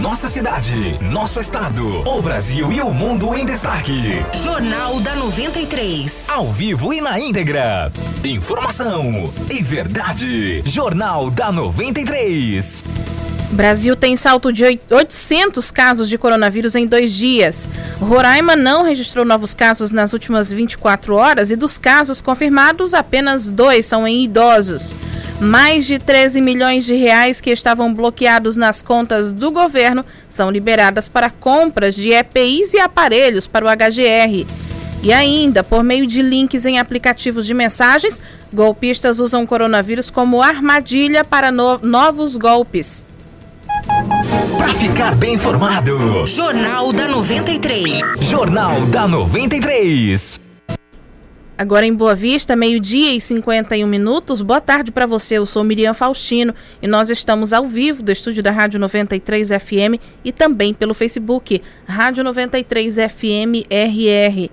nossa cidade, nosso estado, o Brasil e o mundo em destaque. Jornal da 93. Ao vivo e na íntegra. Informação e verdade. Jornal da 93. Brasil tem salto de 800 casos de coronavírus em dois dias. Roraima não registrou novos casos nas últimas 24 horas e dos casos confirmados, apenas dois são em idosos. Mais de 13 milhões de reais que estavam bloqueados nas contas do governo são liberadas para compras de EPIs e aparelhos para o HGR. E ainda, por meio de links em aplicativos de mensagens, golpistas usam o coronavírus como armadilha para no novos golpes. Para ficar bem informado. Jornal da 93. Jornal da 93. Agora em Boa Vista, meio-dia e 51 minutos. Boa tarde para você. Eu sou Miriam Faustino e nós estamos ao vivo do estúdio da Rádio 93 FM e também pelo Facebook, Rádio 93 FM RR.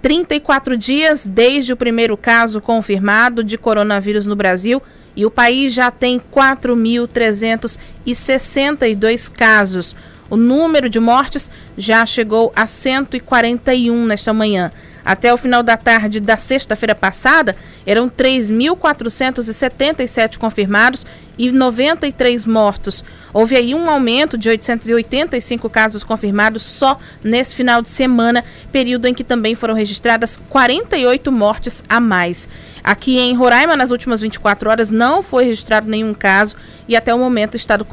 34 dias desde o primeiro caso confirmado de coronavírus no Brasil e o país já tem 4.362 casos. O número de mortes já chegou a 141 nesta manhã. Até o final da tarde da sexta-feira passada, eram 3.477 confirmados e 93 mortos. Houve aí um aumento de 885 casos confirmados só nesse final de semana, período em que também foram registradas 48 mortes a mais. Aqui em Roraima, nas últimas 24 horas, não foi registrado nenhum caso e até o momento o estado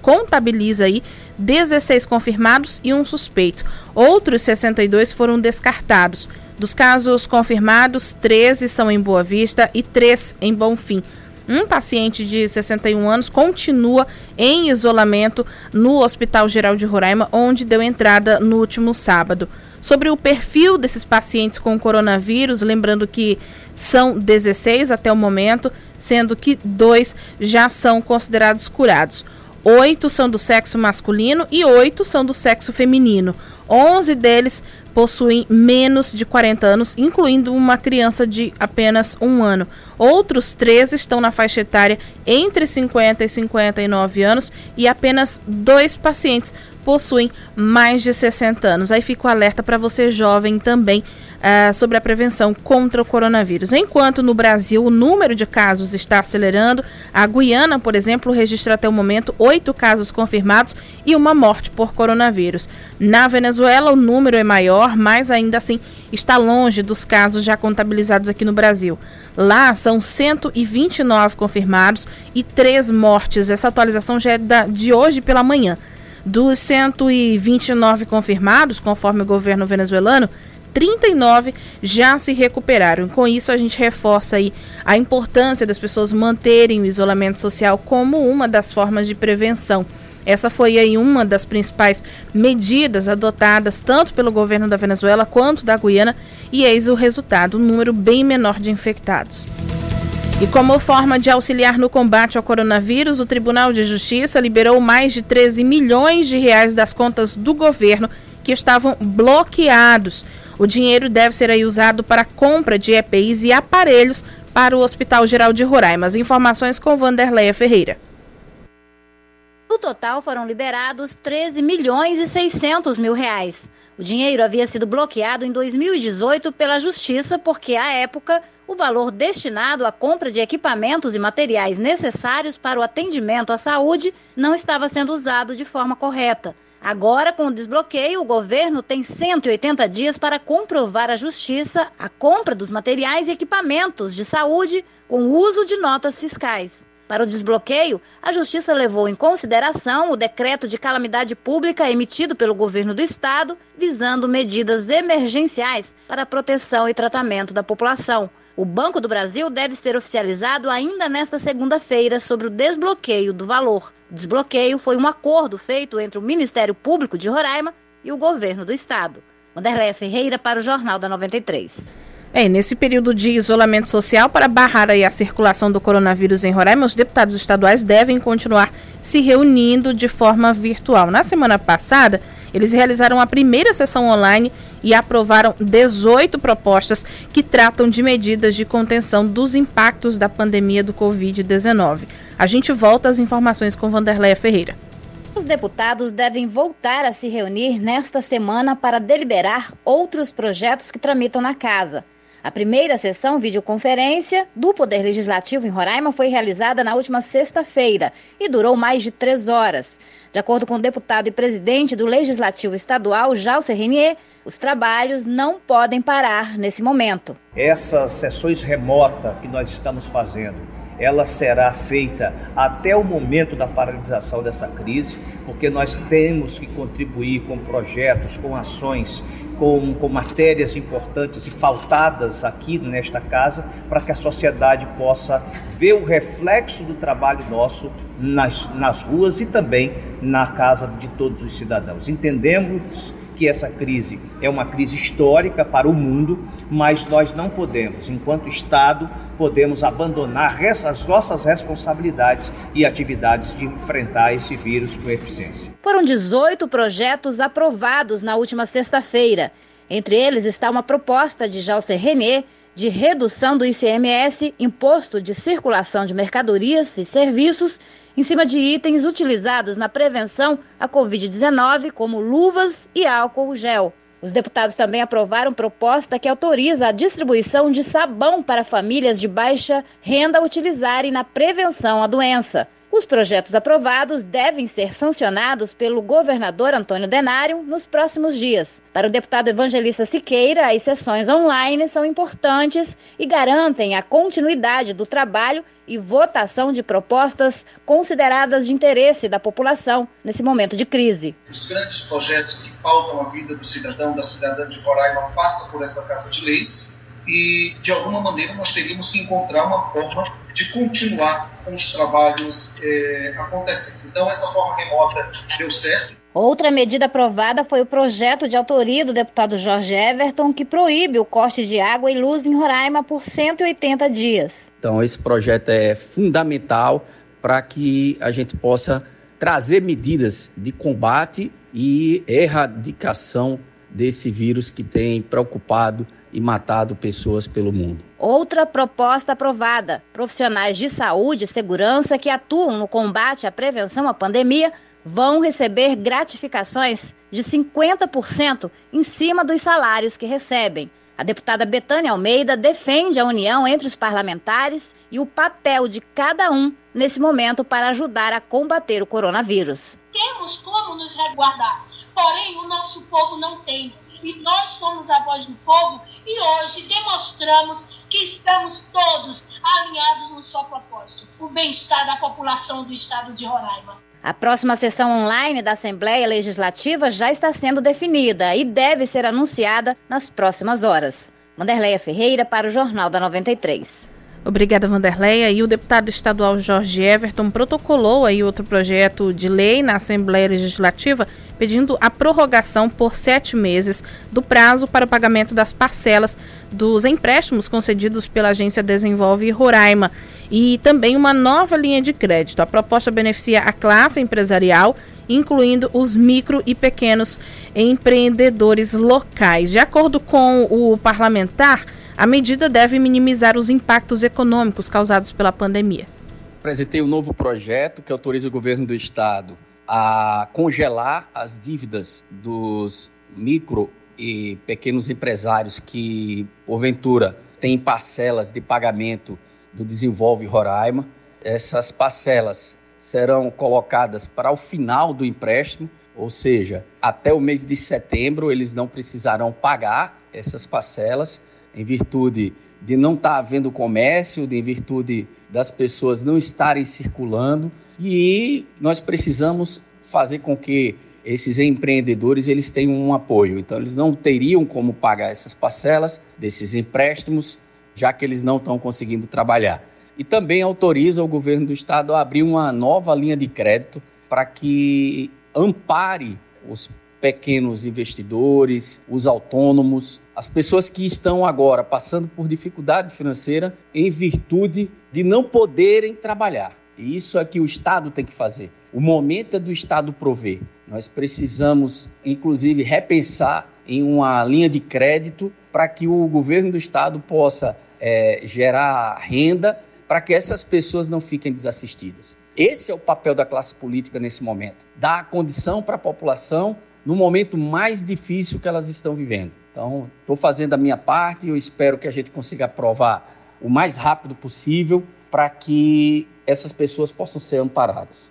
contabiliza aí 16 confirmados e um suspeito. Outros 62 foram descartados. Dos casos confirmados, 13 são em Boa Vista e 3 em Bonfim. Um paciente de 61 anos continua em isolamento no Hospital Geral de Roraima, onde deu entrada no último sábado. Sobre o perfil desses pacientes com coronavírus, lembrando que são 16 até o momento, sendo que dois já são considerados curados. Oito são do sexo masculino e oito são do sexo feminino. Onze deles possuem menos de 40 anos, incluindo uma criança de apenas um ano. Outros 13 estão na faixa etária entre 50 e 59 anos e apenas dois pacientes possuem mais de 60 anos. Aí fica o alerta para você jovem também uh, sobre a prevenção contra o coronavírus. Enquanto no Brasil o número de casos está acelerando, a Guiana, por exemplo, registra até o momento oito casos confirmados e uma morte por coronavírus. Na Venezuela, o número é maior, mas ainda assim está longe dos casos já contabilizados aqui no Brasil. Lá são 129 confirmados e três mortes. Essa atualização já é de hoje pela manhã. Dos 129 confirmados, conforme o governo venezuelano, 39 já se recuperaram. Com isso, a gente reforça aí a importância das pessoas manterem o isolamento social como uma das formas de prevenção. Essa foi aí uma das principais medidas adotadas tanto pelo governo da Venezuela quanto da Guiana, e eis o resultado, um número bem menor de infectados. E como forma de auxiliar no combate ao coronavírus, o Tribunal de Justiça liberou mais de 13 milhões de reais das contas do governo que estavam bloqueados. O dinheiro deve ser aí usado para compra de EPIs e aparelhos para o Hospital Geral de Roraima. As informações com Vanderleia Ferreira. No total foram liberados 13 milhões e 600 mil reais. O dinheiro havia sido bloqueado em 2018 pela Justiça porque, à época, o valor destinado à compra de equipamentos e materiais necessários para o atendimento à saúde não estava sendo usado de forma correta. Agora, com o desbloqueio, o governo tem 180 dias para comprovar à Justiça a compra dos materiais e equipamentos de saúde com uso de notas fiscais. Para o desbloqueio, a Justiça levou em consideração o decreto de calamidade pública emitido pelo governo do estado, visando medidas emergenciais para proteção e tratamento da população. O Banco do Brasil deve ser oficializado ainda nesta segunda-feira sobre o desbloqueio do valor. Desbloqueio foi um acordo feito entre o Ministério Público de Roraima e o governo do estado. Wanderleia Ferreira para o Jornal da 93. É, nesse período de isolamento social, para barrar a circulação do coronavírus em Roraima, os deputados estaduais devem continuar se reunindo de forma virtual. Na semana passada, eles realizaram a primeira sessão online e aprovaram 18 propostas que tratam de medidas de contenção dos impactos da pandemia do Covid-19. A gente volta às informações com Vanderleia Ferreira. Os deputados devem voltar a se reunir nesta semana para deliberar outros projetos que tramitam na casa. A primeira sessão videoconferência do Poder Legislativo em Roraima foi realizada na última sexta-feira e durou mais de três horas. De acordo com o deputado e presidente do Legislativo Estadual, Jalcer Renier, os trabalhos não podem parar nesse momento. Essas sessões remotas que nós estamos fazendo, ela será feita até o momento da paralisação dessa crise, porque nós temos que contribuir com projetos, com ações com, com matérias importantes e pautadas aqui nesta casa, para que a sociedade possa ver o reflexo do trabalho nosso nas, nas ruas e também na casa de todos os cidadãos. Entendemos que essa crise é uma crise histórica para o mundo, mas nós não podemos, enquanto Estado, podemos abandonar as nossas responsabilidades e atividades de enfrentar esse vírus com eficiência. Foram 18 projetos aprovados na última sexta-feira. Entre eles está uma proposta de Jalcer René de redução do ICMS, Imposto de Circulação de Mercadorias e Serviços, em cima de itens utilizados na prevenção à Covid-19, como luvas e álcool gel. Os deputados também aprovaram proposta que autoriza a distribuição de sabão para famílias de baixa renda utilizarem na prevenção à doença. Os projetos aprovados devem ser sancionados pelo governador Antônio Denário nos próximos dias. Para o deputado Evangelista Siqueira, as sessões online são importantes e garantem a continuidade do trabalho e votação de propostas consideradas de interesse da população nesse momento de crise. Os grandes projetos que pautam a vida do cidadão, da cidadã de Roraima, passam por essa Casa de Leis e, de alguma maneira, nós teríamos que encontrar uma forma de continuar com os trabalhos é, acontecendo. Então, essa forma remota deu certo. Outra medida aprovada foi o projeto de autoria do deputado Jorge Everton, que proíbe o corte de água e luz em Roraima por 180 dias. Então, esse projeto é fundamental para que a gente possa trazer medidas de combate e erradicação desse vírus que tem preocupado e matado pessoas pelo mundo. Outra proposta aprovada: profissionais de saúde e segurança que atuam no combate à prevenção à pandemia vão receber gratificações de 50% em cima dos salários que recebem. A deputada Betânia Almeida defende a união entre os parlamentares e o papel de cada um nesse momento para ajudar a combater o coronavírus. Temos como nos resguardar, porém o nosso povo não tem e nós somos a voz do povo e hoje demonstramos que estamos todos alinhados no só propósito, o bem-estar da população do estado de Roraima. A próxima sessão online da Assembleia Legislativa já está sendo definida e deve ser anunciada nas próximas horas. Wanderleia Ferreira para o Jornal da 93. Obrigada, Vanderleia. E o deputado estadual Jorge Everton protocolou aí outro projeto de lei na Assembleia Legislativa pedindo a prorrogação por sete meses do prazo para o pagamento das parcelas dos empréstimos concedidos pela agência Desenvolve Roraima e também uma nova linha de crédito. A proposta beneficia a classe empresarial, incluindo os micro e pequenos empreendedores locais. De acordo com o parlamentar, a medida deve minimizar os impactos econômicos causados pela pandemia. Apresentei um novo projeto que autoriza o governo do estado a congelar as dívidas dos micro e pequenos empresários que, porventura, têm parcelas de pagamento do Desenvolve Roraima. Essas parcelas serão colocadas para o final do empréstimo, ou seja, até o mês de setembro eles não precisarão pagar essas parcelas em virtude de não estar tá havendo comércio, em virtude das pessoas não estarem circulando, e nós precisamos fazer com que esses empreendedores eles tenham um apoio. Então eles não teriam como pagar essas parcelas desses empréstimos, já que eles não estão conseguindo trabalhar. E também autoriza o governo do estado a abrir uma nova linha de crédito para que ampare os pequenos investidores, os autônomos, as pessoas que estão agora passando por dificuldade financeira em virtude de não poderem trabalhar. E isso é que o Estado tem que fazer. O momento é do Estado prover. Nós precisamos, inclusive, repensar em uma linha de crédito para que o governo do Estado possa é, gerar renda para que essas pessoas não fiquem desassistidas. Esse é o papel da classe política nesse momento, dar a condição para a população no momento mais difícil que elas estão vivendo. Então, estou fazendo a minha parte e eu espero que a gente consiga aprovar o mais rápido possível para que essas pessoas possam ser amparadas.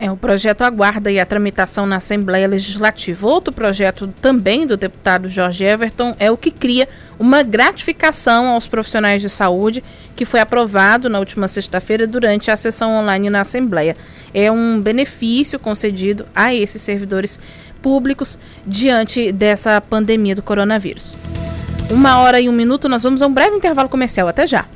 É, o projeto aguarda a tramitação na Assembleia Legislativa. Outro projeto também do deputado Jorge Everton é o que cria uma gratificação aos profissionais de saúde, que foi aprovado na última sexta-feira durante a sessão online na Assembleia. É um benefício concedido a esses servidores públicos diante dessa pandemia do coronavírus. Uma hora e um minuto, nós vamos a um breve intervalo comercial. Até já!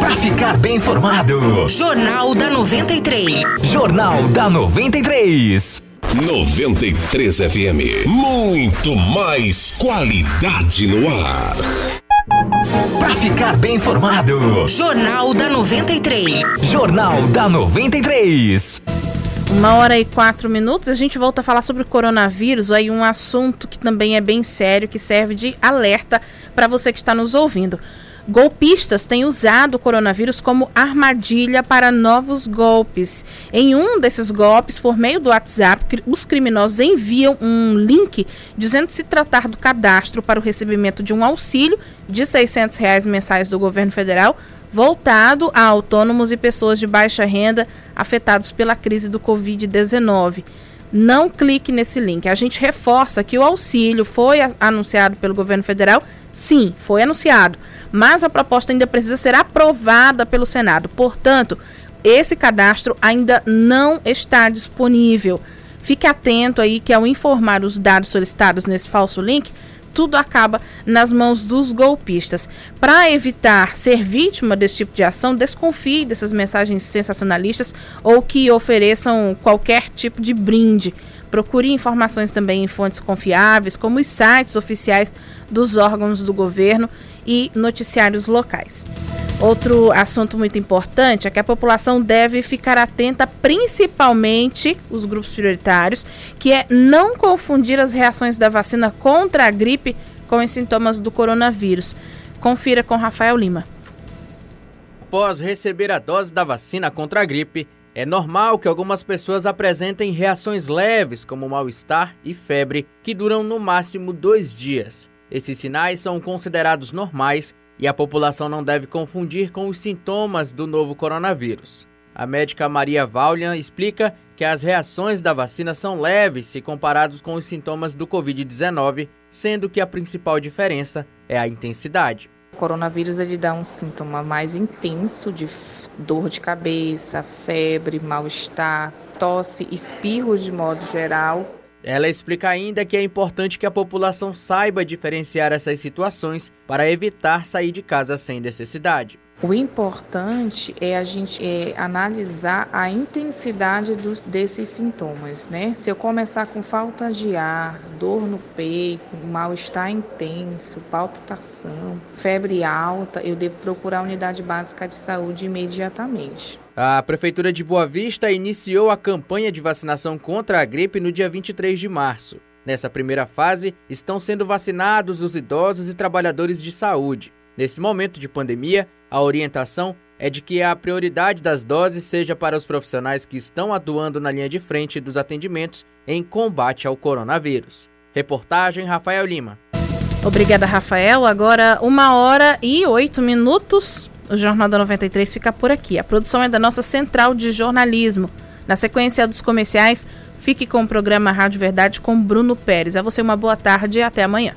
Para ficar bem informado, Jornal da 93. Jornal da 93. 93 FM. Muito mais qualidade no ar. Para ficar bem informado, Jornal da 93. Jornal da 93. Uma hora e quatro minutos, a gente volta a falar sobre o coronavírus, aí um assunto que também é bem sério, que serve de alerta para você que está nos ouvindo. Golpistas têm usado o coronavírus como armadilha para novos golpes. Em um desses golpes, por meio do WhatsApp, os criminosos enviam um link dizendo se tratar do cadastro para o recebimento de um auxílio de 600 reais mensais do governo federal voltado a autônomos e pessoas de baixa renda afetados pela crise do Covid-19. Não clique nesse link. A gente reforça que o auxílio foi anunciado pelo governo federal. Sim, foi anunciado. Mas a proposta ainda precisa ser aprovada pelo Senado. Portanto, esse cadastro ainda não está disponível. Fique atento aí que ao informar os dados solicitados nesse falso link, tudo acaba nas mãos dos golpistas. Para evitar ser vítima desse tipo de ação, desconfie dessas mensagens sensacionalistas ou que ofereçam qualquer tipo de brinde. Procure informações também em fontes confiáveis, como os sites oficiais dos órgãos do governo e noticiários locais. Outro assunto muito importante é que a população deve ficar atenta, principalmente os grupos prioritários, que é não confundir as reações da vacina contra a gripe com os sintomas do coronavírus. Confira com Rafael Lima. Após receber a dose da vacina contra a gripe, é normal que algumas pessoas apresentem reações leves, como mal-estar e febre, que duram no máximo dois dias. Esses sinais são considerados normais e a população não deve confundir com os sintomas do novo coronavírus. A médica Maria Vaulian explica que as reações da vacina são leves se comparados com os sintomas do Covid-19, sendo que a principal diferença é a intensidade. O coronavírus ele dá um sintoma mais intenso de dor de cabeça, febre, mal-estar, tosse, espirros de modo geral, ela explica ainda que é importante que a população saiba diferenciar essas situações para evitar sair de casa sem necessidade. O importante é a gente é, analisar a intensidade dos, desses sintomas, né? Se eu começar com falta de ar, dor no peito, mal-estar intenso, palpitação, febre alta, eu devo procurar a unidade básica de saúde imediatamente. A Prefeitura de Boa Vista iniciou a campanha de vacinação contra a gripe no dia 23 de março. Nessa primeira fase, estão sendo vacinados os idosos e trabalhadores de saúde. Nesse momento de pandemia, a orientação é de que a prioridade das doses seja para os profissionais que estão atuando na linha de frente dos atendimentos em combate ao coronavírus. Reportagem Rafael Lima. Obrigada, Rafael. Agora, uma hora e oito minutos. O Jornal da 93 fica por aqui. A produção é da nossa central de jornalismo. Na sequência dos comerciais, fique com o programa Rádio Verdade com Bruno Pérez. A você uma boa tarde e até amanhã.